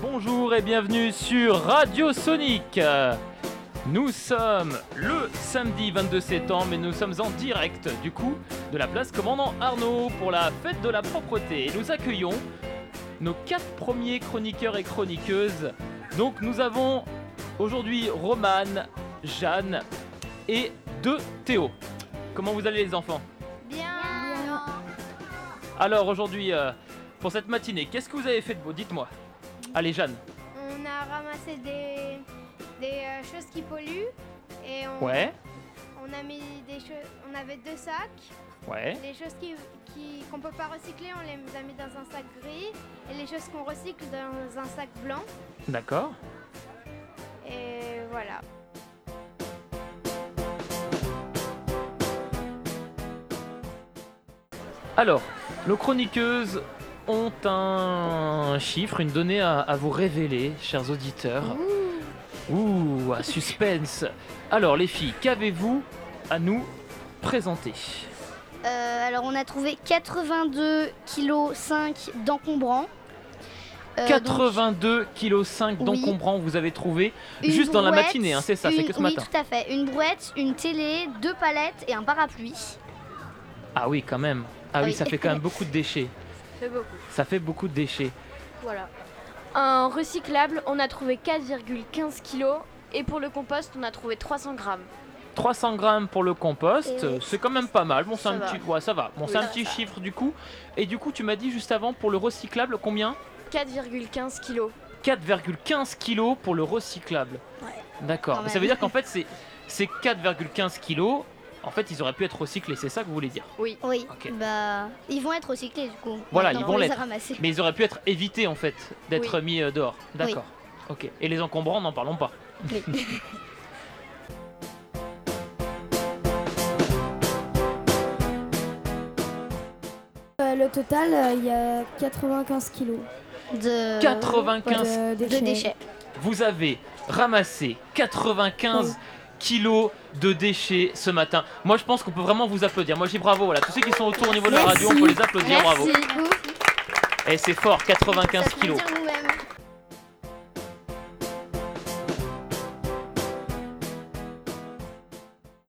Bonjour et bienvenue sur Radio Sonic. Nous sommes le samedi 22 septembre et nous sommes en direct du coup de la place Commandant Arnaud pour la fête de la propreté. Et nous accueillons nos quatre premiers chroniqueurs et chroniqueuses. Donc nous avons aujourd'hui Romane, Jeanne et deux Théo. Comment vous allez les enfants? Bien. Alors aujourd'hui, euh, pour cette matinée, qu'est-ce que vous avez fait de beau? Dites-moi. Allez Jeanne. On a ramassé des, des euh, choses qui polluent et on, Ouais, on a mis des choses. On avait deux sacs. ouais. Les choses qui qu'on peut pas recycler, on les a mis dans un sac gris et les choses qu'on recycle dans un sac blanc. D'accord. Et voilà. Alors, nos chroniqueuses ont un chiffre, une donnée à, à vous révéler, chers auditeurs. Ouh, un suspense. Alors, les filles, qu'avez-vous à nous présenter? Euh, alors on a trouvé 82 kg 5 d'encombrants. Euh, donc, 82 kg 5 oui. d'encombrants vous avez trouvé une juste dans la brouette, matinée, hein, c'est ça, c'est une- que ce oui, matin. tout à fait. Une brouette, une télé, deux palettes et un parapluie. Ah oui, quand même. Ah oui, Oui. ça fait quand même beaucoup de déchets. Beaucoup. Ça fait beaucoup de déchets. Voilà. En recyclable, on a trouvé 4,15 kilos et pour le compost, on a trouvé 300 grammes. 300 grammes pour le compost, Et- c'est quand même pas mal. Bon, c'est un va. petit, ouais, ça va. Bon, c'est un petit chiffre du coup. Et du coup, tu m'as dit juste avant pour le recyclable combien? 4,15 kilos. 4,15 kilos pour le recyclable. Ouais. D'accord. Ça veut dire qu'en fait, c'est c'est 4,15 kilos. En fait, ils auraient pu être recyclés. C'est ça que vous voulez dire Oui. Ok. Bah, ils vont être recyclés du coup. Voilà, ils vont l'être. Mais ils auraient pu être évités en fait d'être mis euh, dehors. D'accord. Ok. Et les encombrants, n'en parlons pas. Oui. Euh, le total, euh, il y a 95 kilos De, 95 de de déchets. déchets. Vous avez ramassé 95 kilos de déchets ce matin. Moi, je pense qu'on peut vraiment vous applaudir. Moi, je dis bravo. Voilà, tous ceux qui sont autour au niveau de la radio, on peut les applaudir. Bravo. Et c'est fort, 95 kilos.